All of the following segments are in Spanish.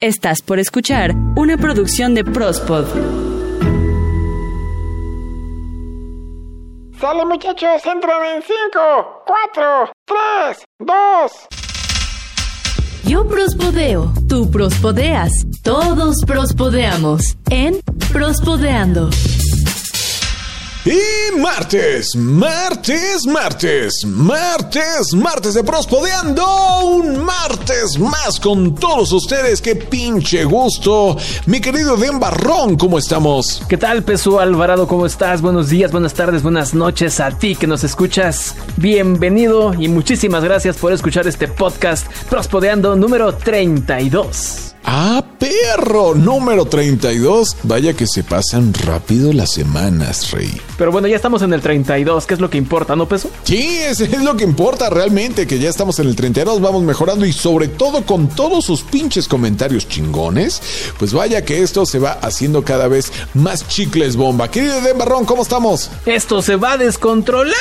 Estás por escuchar una producción de Prospod. Sale muchachos, entran en 5, 4, 3, 2. Yo prospodeo, tú prospodeas, todos prospodeamos en Prospodeando. Y martes, martes, martes, martes, martes de Prospodeando, un martes más con todos ustedes, qué pinche gusto. Mi querido Den Barrón, ¿cómo estamos? ¿Qué tal, Pesu Alvarado? ¿Cómo estás? Buenos días, buenas tardes, buenas noches a ti que nos escuchas. Bienvenido y muchísimas gracias por escuchar este podcast Prospodeando número 32. Ah, perro, número 32. Vaya que se pasan rápido las semanas, Rey. Pero bueno, ya estamos en el 32, ¿qué es lo que importa, no, Peso? Sí, es lo que importa realmente, que ya estamos en el 32, vamos mejorando y sobre todo con todos sus pinches comentarios chingones, pues vaya que esto se va haciendo cada vez más chicles bomba. Querido Den Barrón, ¿cómo estamos? Esto se va a descontrolar.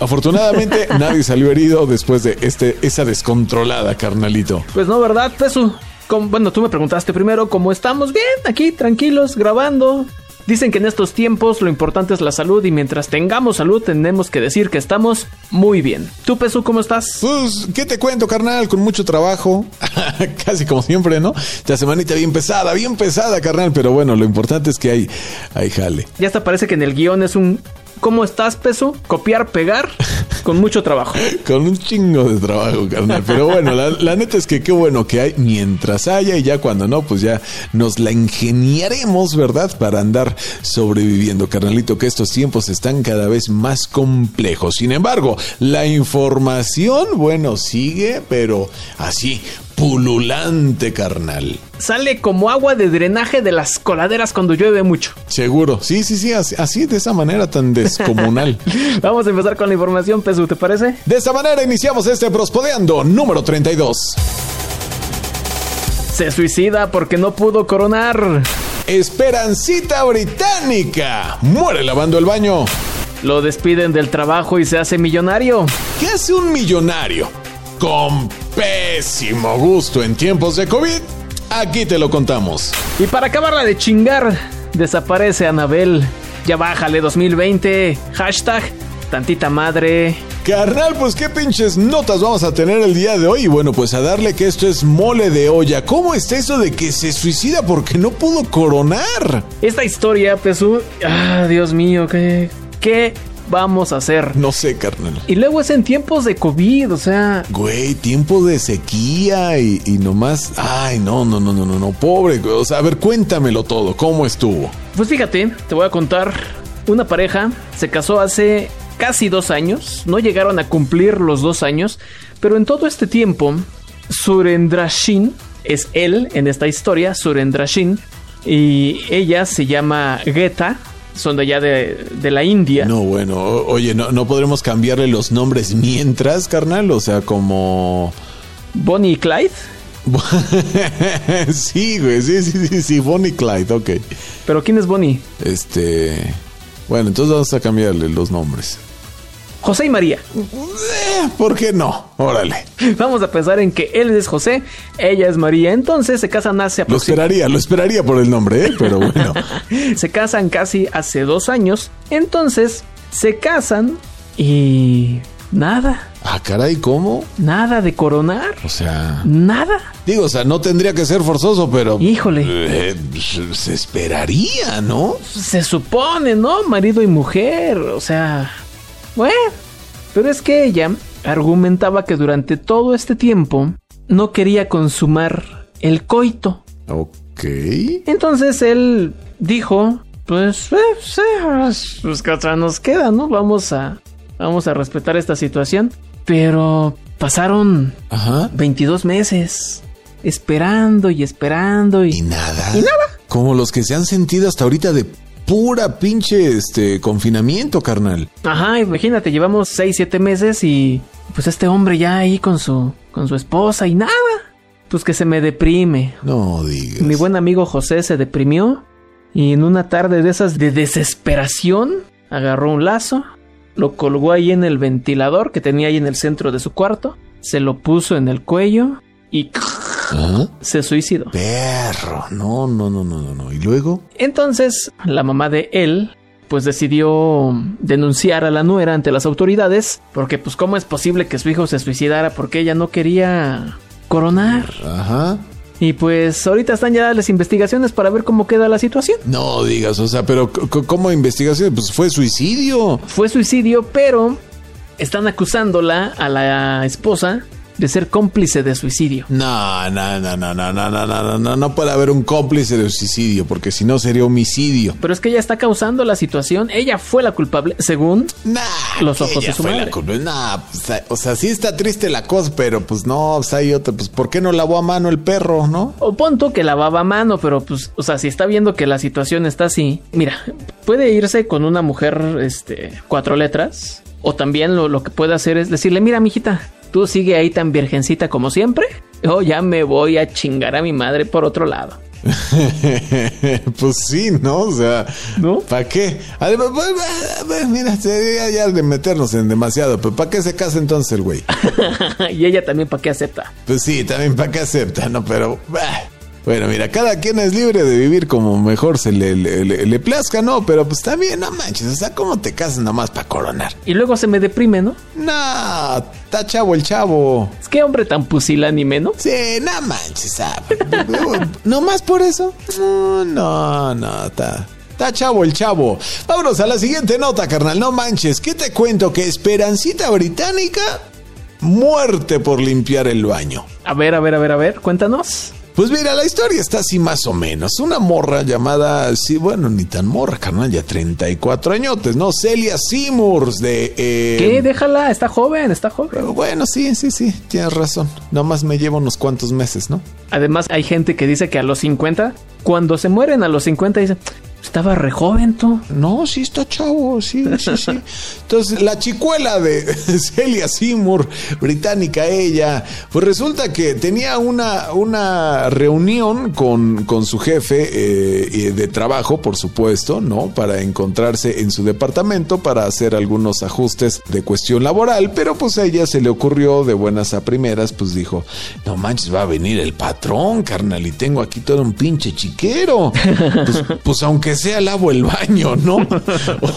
Afortunadamente nadie salió herido después de este, esa descontrolada, carnalito. Pues no, ¿verdad, Pesu? Bueno, tú me preguntaste primero cómo estamos. Bien, aquí, tranquilos, grabando. Dicen que en estos tiempos lo importante es la salud y mientras tengamos salud tenemos que decir que estamos muy bien. ¿Tú, Pesu, cómo estás? Pues, ¿qué te cuento, carnal? Con mucho trabajo, casi como siempre, ¿no? Esta semanita bien pesada, bien pesada, carnal, pero bueno, lo importante es que hay, hay jale. Ya hasta parece que en el guion es un ¿Cómo estás, Pesu? Copiar, pegar, con mucho trabajo. Con un chingo de trabajo, carnal. Pero bueno, la neta es que qué bueno que hay mientras haya y ya cuando no, pues ya nos la ingeniaremos, ¿verdad? Para andar sobreviviendo, carnalito, que estos tiempos están cada vez más complejos. Sin embargo, la información, bueno, sigue, pero así, pululante, carnal. Sale como agua de drenaje de las coladeras cuando llueve mucho. Seguro, sí, sí, sí, así, así de esa manera tan descomunal. Vamos a empezar con la información, Pesu, ¿te parece? De esta manera iniciamos este Prospodeando número 32. Se suicida porque no pudo coronar. Esperancita Británica muere lavando el baño. Lo despiden del trabajo y se hace millonario. ¿Qué hace un millonario? Con pésimo gusto en tiempos de COVID. Aquí te lo contamos. Y para acabarla de chingar, desaparece Anabel. Ya bájale 2020. Hashtag tantita madre. Carnal, pues qué pinches notas vamos a tener el día de hoy. Y bueno, pues a darle que esto es mole de olla. ¿Cómo está eso de que se suicida porque no pudo coronar? Esta historia, Pesu. Ah, Dios mío, ¿qué, qué vamos a hacer? No sé, carnal. Y luego es en tiempos de COVID, o sea, Güey, tiempo de sequía y, y nomás. Ay, no, no, no, no, no, no, pobre. güey. O sea, a ver, cuéntamelo todo. ¿Cómo estuvo? Pues fíjate, te voy a contar. Una pareja se casó hace casi dos años. No llegaron a cumplir los dos años. Pero en todo este tiempo, Surendrashin es él en esta historia, Surendrashin. Y ella se llama Geta. Son de allá de, de la India. No, bueno, oye, no, no podremos cambiarle los nombres mientras, carnal. O sea, como. Bonnie y Clyde. sí, güey, sí, sí, sí, sí, Bonnie Clyde, ok. Pero ¿quién es Bonnie? Este. Bueno, entonces vamos a cambiarle los nombres. José y María. Eh, ¿Por qué no? Órale. Vamos a pensar en que él es José, ella es María. Entonces se casan hace Lo esperaría, lo esperaría por el nombre, ¿eh? Pero bueno. Se casan casi hace dos años. Entonces se casan y nada, Ah, caray, ¿cómo? nada de coronar, O sea. nada. Digo, o sea, no tendría que ser forzoso, pero. Híjole. eh, se esperaría, ¿no? Se supone, ¿no? Marido y mujer, o sea, bueno. Pero es que ella argumentaba que durante todo este tiempo no quería consumar el coito. Ok. Entonces él dijo, pues, eh, sí, pues que otra nos queda, ¿no? Vamos a, vamos a respetar esta situación. Pero pasaron Ajá. 22 meses esperando y esperando ¿Y y... nada? ¿Y nada? Como los que se han sentido hasta ahorita de pura pinche este confinamiento, carnal. Ajá, imagínate, llevamos 6, 7 meses y pues este hombre ya ahí con su, con su esposa y nada. Pues que se me deprime. No digas. Mi buen amigo José se deprimió y en una tarde de esas de desesperación agarró un lazo, lo colgó ahí en el ventilador que tenía ahí en el centro de su cuarto, se lo puso en el cuello y Se suicidó. Perro. No, no, no, no, no, no. ¿Y luego? Entonces, la mamá de él, pues decidió denunciar a la nuera ante las autoridades, porque pues cómo es posible que su hijo se suicidara porque ella no quería coronar. Ajá. Y pues ahorita están ya las investigaciones para ver cómo queda la situación. No digas, o sea, pero ¿cómo investigación? Pues fue suicidio. Fue suicidio, pero están acusándola a la esposa de ser cómplice de suicidio. No, no, no, no, no, no, no, no, no, no, no puede haber un cómplice de suicidio, porque si no sería homicidio. Pero es que ella está causando la situación. Ella fue la culpable, según Nah, Los ojos de su fue la madre. culpa. Nah, pues, o sea, sí está triste la cosa, pero pues no, pues hay otra, pues ¿por qué no lavó a mano el perro, no? O punto que lavaba a mano, pero pues, o sea, si está viendo que la situación está así, mira, puede irse con una mujer, este, cuatro letras, o también lo, lo que puede hacer es decirle, mira, mijita, tú sigue ahí tan virgencita como siempre, o ya me voy a chingar a mi madre por otro lado. pues sí, ¿no? O sea, ¿No? ¿Para qué? Además, pues, mira, sería ya de meternos en demasiado, pero ¿para qué se casa entonces el güey? y ella también, ¿para qué acepta? Pues sí, también para qué acepta, ¿no? Pero, bah. Bueno, mira, cada quien es libre de vivir como mejor se le, le, le- le plazca, ¿no? Pero pues también, no manches, o sea, ¿cómo te casas nomás para coronar? Y luego se me deprime, ¿no? No, está chavo el chavo. Es que hombre tan pusilánime, ¿no? Sí, no manches, ¿sabes? ¿No más por eso? No, no, no, está... Está chavo el chavo. Vámonos a la siguiente nota, carnal. No manches. ¿Qué te cuento? Que Esperancita Británica... Muerte por limpiar el baño. A ver, a ver, a ver, a ver, cuéntanos. Pues mira, la historia está así más o menos. Una morra llamada, sí, bueno, ni tan morra, carnal, ya 34 añotes, ¿no? Celia Seymour de... eh, ¿Qué? Déjala, está joven, está joven. Bueno, sí, sí, sí, tienes razón. Nomás me llevo unos cuantos meses, ¿no? Además, hay gente que dice que a los 50, cuando se mueren a los 50, dicen, estaba re joven tú. No, sí está chavo, sí, sí, sí. Entonces, la chicuela de Celia Seymour, británica ella, pues resulta que tenía una, una reunión con, con su jefe eh, de trabajo, por supuesto, ¿no? Para encontrarse en su departamento para hacer algunos ajustes de cuestión laboral, pero pues a ella se le ocurrió de buenas a primeras, pues dijo, no manches, va a venir el patrón, carnal, y tengo aquí todo un pinche chiquero. Pues, pues aunque sea lavo el baño, ¿no?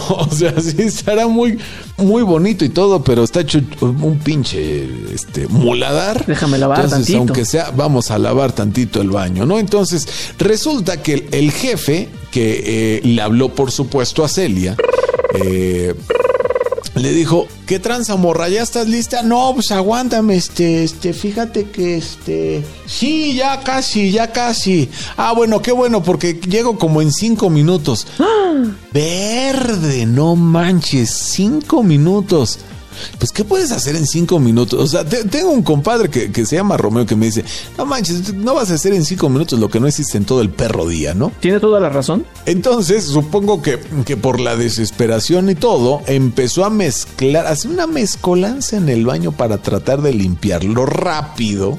O sea, sí estará muy, muy bonito y todo, pero está hecho un pinche este, muladar. Déjame lavar Entonces, tantito. aunque sea, vamos a lavar tantito el baño, ¿no? Entonces, resulta que el, el jefe, que eh, le habló, por supuesto, a Celia, eh, le dijo, ¿qué tranza, morra? ¿Ya estás lista? No, pues aguántame, este, este, fíjate que, este... Sí, ya casi, ya casi. Ah, bueno, qué bueno, porque llego como en cinco minutos. Verde, no manches, cinco minutos. Pues, ¿qué puedes hacer en cinco minutos? O sea, te- tengo un compadre que, que se llama Romeo que me dice, no manches, no vas a hacer en cinco minutos lo que no hiciste en todo el perro día, ¿no? Tiene toda la razón. Entonces, supongo que, que por la desesperación y todo, empezó a mezclar, hacer una mezcolanza en el baño para tratar de limpiarlo rápido.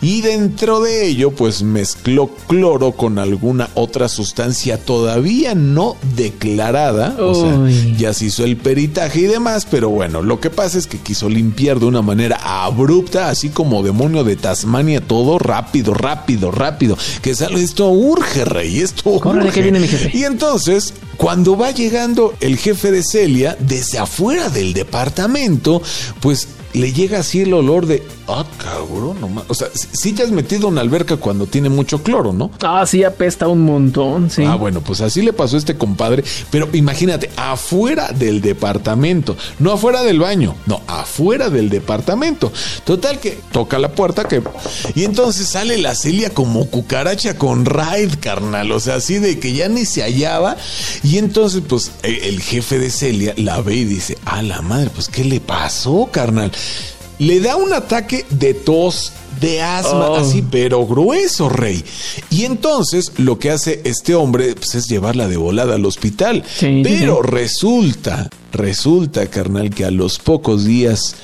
Y dentro de ello, pues mezcló cloro con alguna otra sustancia todavía no declarada. O sea, ya se hizo el peritaje y demás, pero bueno, lo que pasa es que quiso limpiar de una manera abrupta, así como demonio de Tasmania, todo rápido, rápido, rápido. Que sale, esto urge, rey, esto Córrele, que viene mi jefe. Y entonces, cuando va llegando el jefe de Celia, desde afuera del departamento, pues le llega así el olor de, ah, cabrón, no ma-". O sea, si te has metido en una alberca cuando tiene mucho cloro, ¿no? Ah, sí, apesta un montón, sí. Ah, bueno, pues así le pasó a este compadre. Pero imagínate, afuera del departamento, no afuera del baño, no, afuera del departamento. Total que toca la puerta que. Y entonces sale la Celia como cucaracha con raid, carnal. O sea, así de que ya ni se hallaba. Y entonces, pues, el, el jefe de Celia la ve y dice: A la madre, pues, ¿qué le pasó, carnal? Le da un ataque de tos. De asma, Oh. así, pero grueso, rey. Y entonces lo que hace este hombre pues, es llevarla de volada al hospital. Sí, pero sí. resulta, resulta, carnal, que a los pocos días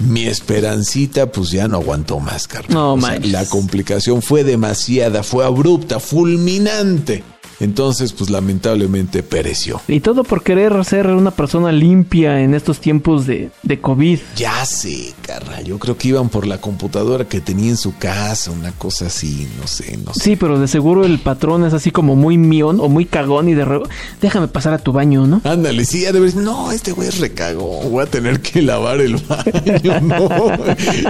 mi esperancita pues ya no aguantó más, carnal. No O sea, manches. la complicación fue demasiada, fue abrupta, fulminante. Entonces, pues lamentablemente pereció. Y todo por querer ser una persona limpia en estos tiempos de, de COVID. Ya sé, carnal. Yo creo que iban por la computadora que tenía en su casa, una cosa así, no sé, no sé. Sí, pero de seguro el patrón es así como muy mión o muy cagón y de re... déjame pasar a tu baño, ¿no? Ándale, sí, ya debes. No, este güey es recagón. Voy a tener que lavar el baño, ¿no?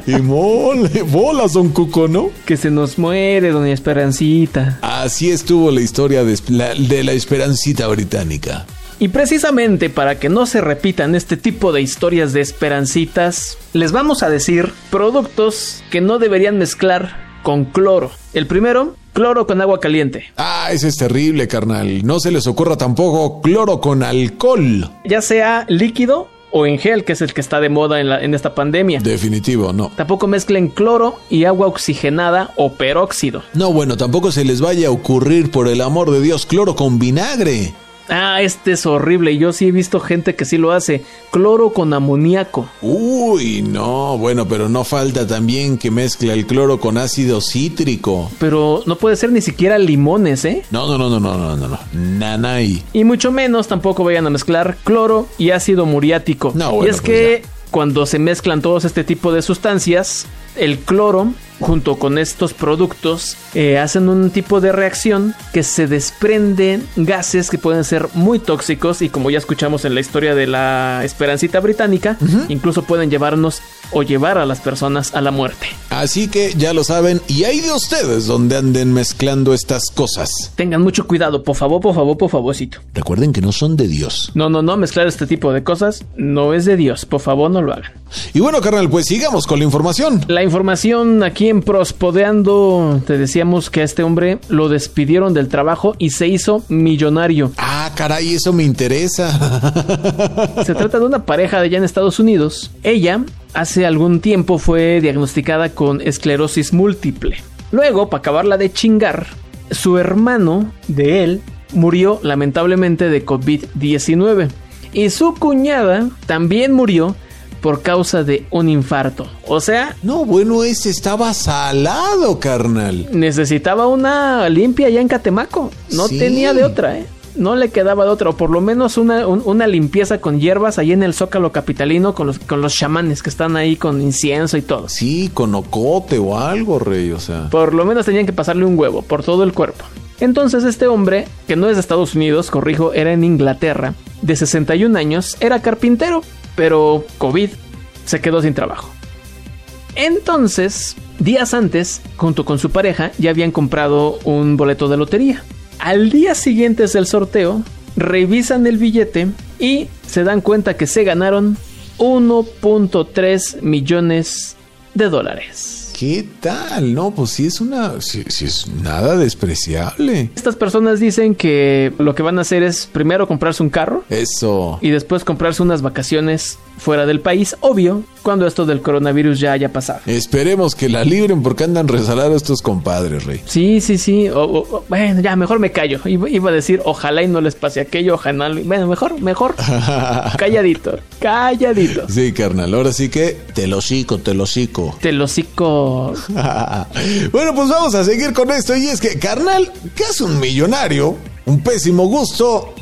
y mole, bolas, don Cuco, ¿no? Que se nos muere, doña Esperancita. Así estuvo la historia de la, de la Esperancita británica. Y precisamente para que no se repitan este tipo de historias de esperancitas, les vamos a decir productos que no deberían mezclar con cloro. El primero, cloro con agua caliente. Ah, ese es terrible, carnal. No se les ocurra tampoco cloro con alcohol. Ya sea líquido o en gel, que es el que está de moda en, la- en esta pandemia. Definitivo, no. Tampoco mezclen cloro y agua oxigenada o peróxido. No, bueno, tampoco se les vaya a ocurrir, por el amor de Dios, cloro con vinagre. Ah, este es horrible. Yo sí he visto gente que sí lo hace. Cloro con amoníaco. Uy, no, bueno, pero no falta también que mezcla el cloro con ácido cítrico. Pero no puede ser ni siquiera limones, ¿eh? No, no, no, no, no, no, no, no. Nanay. Y mucho menos tampoco vayan a mezclar cloro y ácido muriático. No, y bueno, es pues que cuando se mezclan todos este tipo de sustancias, el cloro junto con estos productos eh, hacen un tipo de reacción que se desprenden gases que pueden ser muy tóxicos y como ya escuchamos en la historia de la Esperancita británica, incluso pueden llevarnos o llevar a las personas a la muerte. Así que ya lo saben, y hay de ustedes donde anden mezclando estas cosas. Tengan mucho cuidado, por favor, por favor, por favorcito. Recuerden que no son de Dios. No, no, no, mezclar este tipo de cosas no es de Dios, por favor no lo hagan. Y bueno, carnal, pues sigamos con la información. La información aquí en Prospodeando, te decíamos que a este hombre lo despidieron del trabajo y se hizo millonario. Ah, caray, eso me interesa. Se trata de una pareja de allá en Estados Unidos. Ella hace algún tiempo fue diagnosticada con esclerosis múltiple. Luego, para acabarla de chingar, su hermano de él murió lamentablemente de COVID-19. Y su cuñada también murió por causa de un infarto. O sea, No, bueno, ese estaba salado, carnal. necesitaba una limpia allá en Catemaco. No Sí. tenía de otra, ¿eh? No le quedaba de otra, o por lo menos una, un- una limpieza con hierbas ahí en el Zócalo Capitalino con los, con los chamanes que están ahí con incienso y todo. Sí, con ocote o algo, rey, o sea. Por lo menos tenían que pasarle un huevo por todo el cuerpo. Entonces este hombre, que no es de Estados Unidos, corrijo, era en Inglaterra, de 61 años, era carpintero, pero COVID se quedó sin trabajo. Entonces, días antes, junto con su pareja, ya habían comprado un boleto de lotería. Al día siguiente del sorteo, revisan el billete y se dan cuenta que se ganaron 1.3 millones de dólares. ¿Qué tal? No, pues sí es una. Sí, sí es nada despreciable. Estas personas dicen que lo que van a hacer es primero comprarse un carro Eso. y después comprarse unas vacaciones fuera del país, obvio, cuando esto del coronavirus ya haya pasado. Esperemos que la libren porque andan resalados estos compadres, rey. Sí, sí, sí. o- o- o- bueno, ya, mejor me callo. Iba, iba a decir, ojalá y no les pase aquello, ojalá. no- Bueno, mejor, mejor. calladito, calladito. Sí, carnal. Ahora sí que te lo cico, te lo cico. Te lo cico. bueno, pues vamos a seguir con esto. Y es que, carnal, ¿qué es un millonario? Un pésimo gusto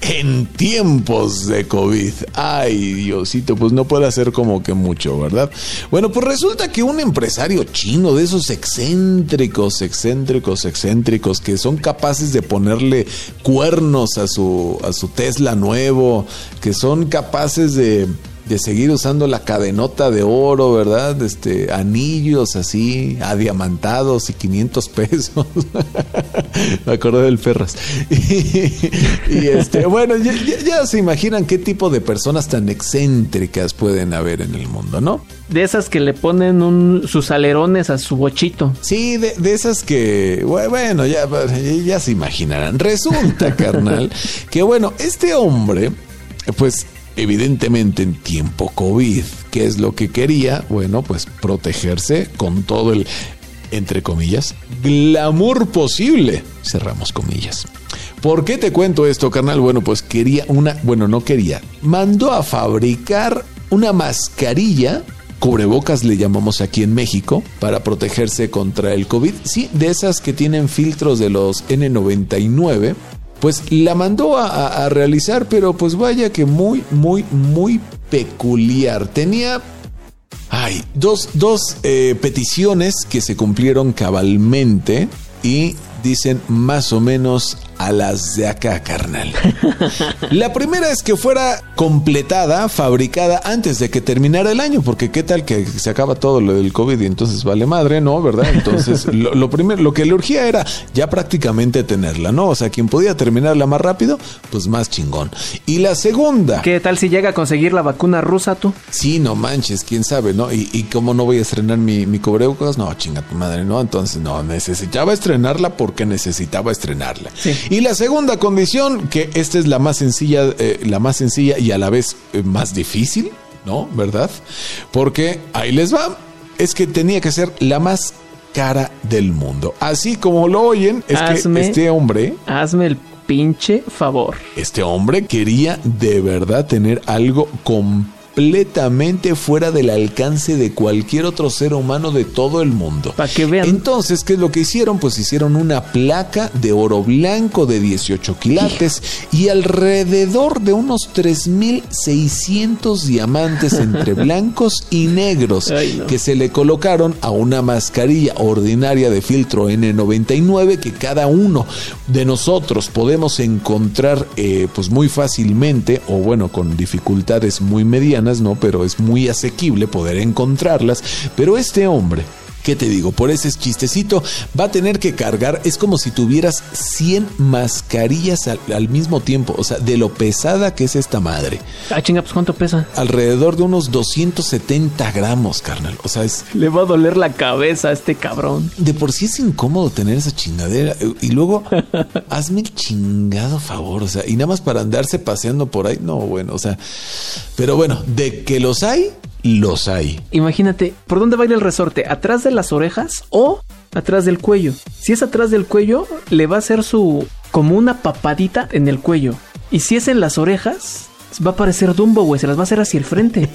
en tiempos de COVID. Ay, Diosito, pues no puede hacer como que mucho, ¿verdad? Bueno, pues resulta que un empresario chino de esos excéntricos, excéntricos, excéntricos, que son capaces de ponerle cuernos a su, a su Tesla nuevo, que son capaces de de seguir usando la cadenota de oro, ¿verdad? Este, anillos así, adiamantados y 500 pesos. Me acordé del Ferras. Y, y, este, bueno, ya, ya- ya se imaginan qué tipo de personas tan excéntricas pueden haber en el mundo, ¿no? De esas que le ponen un- sus alerones a su bochito. Sí, de, de esas que, bue- bueno, ya, ya se imaginarán. Resulta, carnal, que bueno, este hombre, pues evidentemente en tiempo COVID, ¿qué es lo que quería? Bueno, pues protegerse con todo el, entre comillas, glamour posible. Cerramos comillas. ¿Por qué te cuento esto, carnal? Bueno, pues quería una, bueno, no quería, mandó a fabricar una mascarilla cubrebocas le llamamos aquí en México para protegerse contra el COVID. Sí, de esas que tienen filtros de los N99. Pues la mandó a, a realizar, pero pues vaya que muy, muy, muy peculiar. Tenía Ay, dos, dos eh, peticiones que se cumplieron cabalmente y dicen más o menos a las de acá, carnal. La primera es que fuera completada, fabricada antes de que terminara el año, porque qué tal que se acaba todo lo del COVID y entonces vale madre, ¿no? ¿Verdad? Entonces, lo, primero, lo que le urgía era ya prácticamente tenerla, ¿no? O sea, quien podía terminarla más rápido, pues más chingón. Y la segunda. ¿Qué tal si llega a conseguir la vacuna rusa tú? Sí, no manches, quién sabe, ¿no? Y, y cómo no voy a estrenar mi, mi cubrebocas, no, chinga tu madre, ¿no? Entonces, no, necesitaba estrenarla porque necesitaba estrenarla. Sí. Y la segunda condición, que esta es la más sencilla, eh, la más sencilla y a la vez eh, más difícil, ¿no? ¿Verdad? Porque ahí les va, es que tenía que ser la más cara del mundo. Así como lo oyen, es que este hombre... Hazme el pinche favor. Este hombre quería de verdad tener algo completo completamente fuera del alcance de cualquier otro ser humano de todo el mundo. Para que vean. Entonces, ¿qué es lo que hicieron? Pues hicieron una placa de oro blanco de 18 quilates y alrededor de unos 3.600 diamantes entre blancos y negros que se le colocaron a una mascarilla ordinaria de filtro N99 que cada uno de nosotros podemos encontrar eh, pues muy fácilmente o bueno con dificultades muy medianas no, pero es muy asequible poder encontrarlas. Pero este hombre ¿Qué te digo? Por ese chistecito va a tener que cargar, es como si tuvieras 100 mascarillas al, mismo tiempo, o sea, de lo pesada que es esta madre. Ah, chinga, pues ¿cuánto pesa? Alrededor de unos 270 gramos, carnal. O sea, es... Le va a doler la cabeza a este cabrón. De por sí es incómodo tener esa chingadera. Y luego, hazme el chingado favor, o sea, y nada más para andarse paseando por ahí, no, bueno, o sea, pero bueno, de que los hay, los hay. Imagínate, ¿por dónde va a ir el resorte? ¿Atrás de las orejas o atrás del cuello? Si es atrás del cuello, le va a hacer su como una papadita en el cuello. Y si es en las orejas, va a parecer Dumbo, güey, se las va a hacer hacia el frente.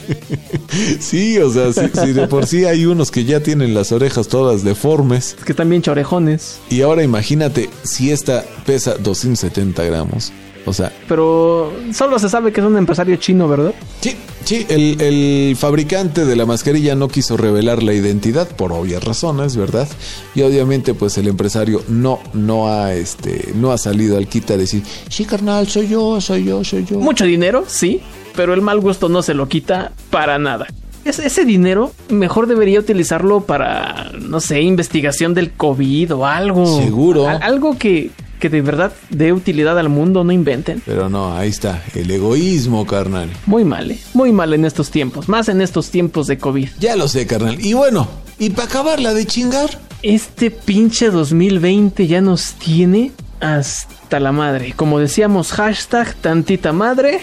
sí, o sea, si, de por sí hay unos que ya tienen las orejas todas deformes. que están bien chorejones. Y ahora imagínate si esta pesa 270 gramos. O sea. Pero solo se sabe que es un empresario chino, ¿verdad? Sí, sí. El, fabricante de la mascarilla no quiso revelar la identidad por obvias razones, ¿verdad? Y obviamente, pues el empresario no, no ha, este, no ha salido al quita a decir, sí, carnal, soy yo, soy yo, soy yo. Mucho dinero, sí, pero el mal gusto no se lo quita para nada. ese dinero mejor debería utilizarlo para, no sé, investigación del COVID o algo. Seguro. algo que, que de verdad dé utilidad al mundo, no inventen. Pero no, ahí está, el egoísmo, carnal. Muy mal, ¿eh? muy mal en estos tiempos, más en estos tiempos de COVID. Ya lo sé, carnal. Y bueno, ¿y para acabarla de chingar? Este pinche 2020 ya nos tiene hasta la madre. Como decíamos, hashtag tantita madre.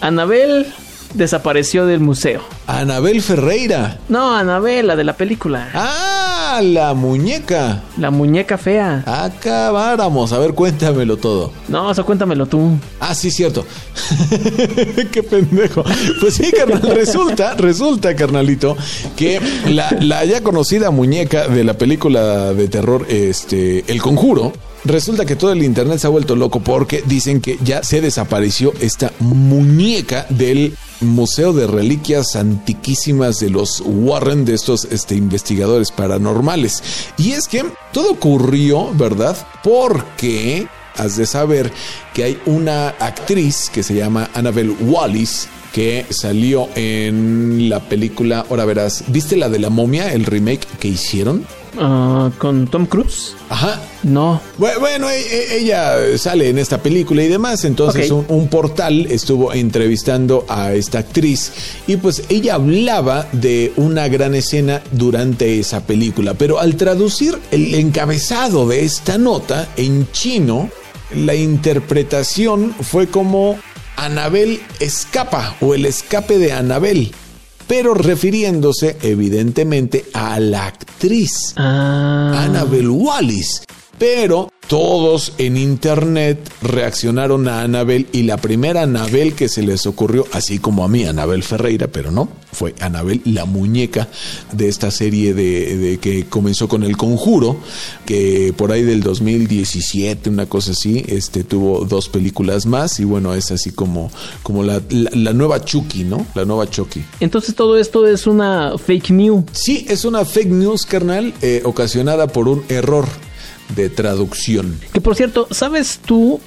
Anabel desapareció del museo. Anabel Ferreira. No, Anabel, la de la película. Ah, la muñeca. La muñeca fea. Acabáramos. A ver, cuéntamelo todo. No, eso cuéntamelo tú. Ah, sí, cierto. Qué pendejo. Pues sí, carnal, resulta, resulta, carnalito, que la, la ya conocida muñeca de la película de terror, este, El Conjuro, Resulta que todo el internet se ha vuelto loco porque dicen que ya se desapareció esta muñeca del Museo de Reliquias Antiquísimas de los Warren, de estos este, investigadores paranormales. Y es que todo ocurrió, ¿verdad? Porque has de saber que hay una actriz que se llama Annabelle Wallis que salió en la película, ahora verás, ¿viste la de la momia, el remake que hicieron? Ah, ¿Con Tom Cruise? Ajá. No. Bueno, e, e, ella sale en esta película y demás. Entonces, un, portal estuvo entrevistando a esta actriz y pues ella hablaba de una gran escena durante esa película. Pero al traducir el encabezado de esta nota en chino, la interpretación fue como Anabel escapa o el escape de Anabel pero refiriéndose evidentemente a la actriz ah. Annabel Wallis. Pero todos en internet reaccionaron a Anabel y la primera Anabel que se les ocurrió, así como a mí, Anabel Ferreira, pero no, fue Anabel la muñeca de esta serie de, de que comenzó con El Conjuro, que por ahí del 2017, una cosa así, este tuvo dos películas más y bueno, es así como, como la, la, la nueva Chucky, ¿no? La nueva Chucky. Entonces todo esto es una fake news. Sí, es una fake news, carnal, eh, ocasionada por un error de traducción. Que por cierto, ¿sabes tú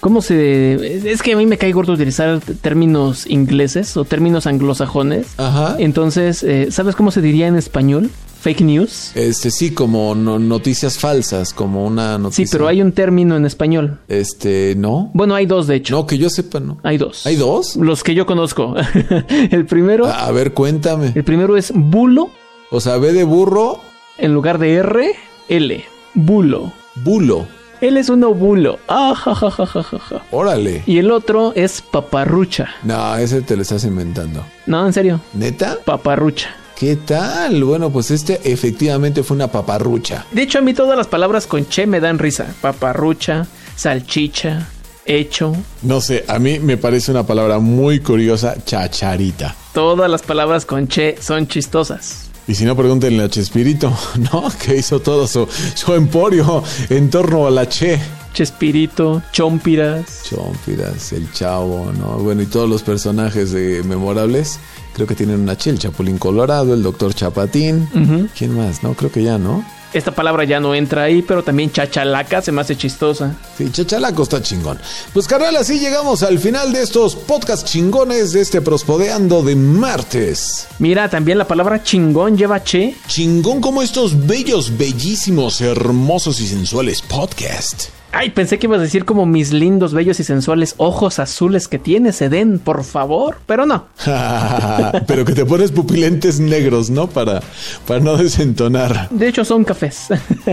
cómo se... Es que a mí me cae gordo utilizar términos ingleses o términos anglosajones. Ajá. Entonces, eh, ¿sabes cómo se diría en español? Fake news. Este sí, como no- noticias falsas, como una noticia. Sí, pero hay un término en español. Este, ¿no? Bueno, hay dos, de hecho. No, que yo sepa, ¿no? Hay dos. ¿Hay dos? Los que yo conozco. el primero, A a ver, cuéntame. el primero es bulo O sea, B de burro, en lugar de R, L. Bulo. bulo. Él es un bulo. Ah, ja, ja, ja, ja, ja, ja. Órale. Y el otro es paparrucha. No, ese te lo estás inventando. No, en serio. ¿Neta? Paparrucha. ¿Qué tal? Bueno, pues este efectivamente fue una paparrucha. De hecho, a mí todas las palabras con che me dan risa. Paparrucha, salchicha, hecho. No sé, a mí me parece una palabra muy curiosa, chacharita. Todas las palabras con che son chistosas. Y si no, pregúntenle a Chespirito, ¿no? Que hizo todo su, su emporio en torno a la Che. Chespirito, chompiras. Chompiras, el chavo, ¿no? Bueno, y todos los personajes de memorables, creo que tienen una Che, el Chapulín Colorado, el Doctor Chapatín. ¿Quién más? No, creo que ya, ¿no? Esta palabra ya no entra ahí, pero también chachalaca se me hace chistosa. Sí, Chachalaco está chingón. Pues carnal, así llegamos al final de estos podcast chingones de este Prospodeando de martes. Mira, también la palabra chingón lleva che. Chingón como estos bellos, bellísimos, hermosos y sensuales podcast. Ay, pensé que ibas a decir como mis lindos, bellos y sensuales ojos azules que tienes, Eden, por favor. Pero no. Pero que te pones pupilentes negros, ¿no? Para, para no desentonar. De hecho, son cafés.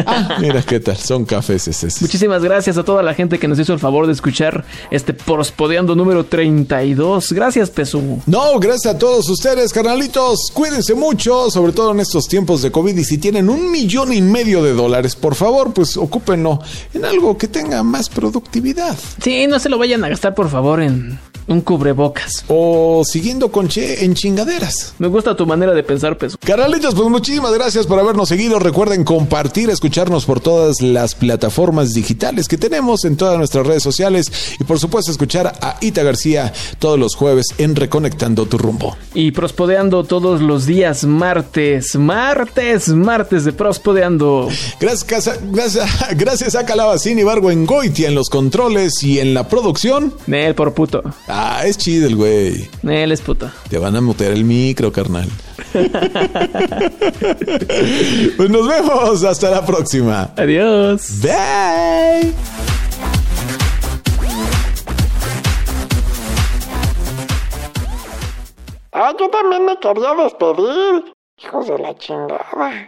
Ah, mira qué tal, son cafés. Muchísimas gracias a toda la gente que nos hizo el favor de escuchar este Prospodeando número 32. Gracias, Pesu. No, gracias a todos ustedes, carnalitos. Cuídense mucho, sobre todo en estos tiempos de COVID. Y si tienen un millón y medio de dólares, por favor, pues ocúpenlo en algo que tenga más productividad. Sí, no se lo vayan a gastar, por favor, en un cubrebocas. O siguiendo con Che en chingaderas. Me gusta tu manera de pensar, Pesu. Carnalitos, pues muchísimas gracias por habernos seguido. Recuerden compartir, escucharnos por todas las plataformas digitales que tenemos en todas nuestras redes sociales. Y por supuesto, escuchar a Ita García todos los jueves en Reconectando tu rumbo. Y Prospodeando todos los días, martes, martes, martes de Prospodeando. Gracias, casa- gracias, gracias a Calabacín y Bargo en Goitia en los controles y en la producción. Nel por puto. Ah, es chido el güey. Nel es puto. Te van a mutear el micro, carnal. pues nos vemos. Hasta la próxima. Adiós. Bye. Ah, yo también me quería despedir. Hijos de la chingada.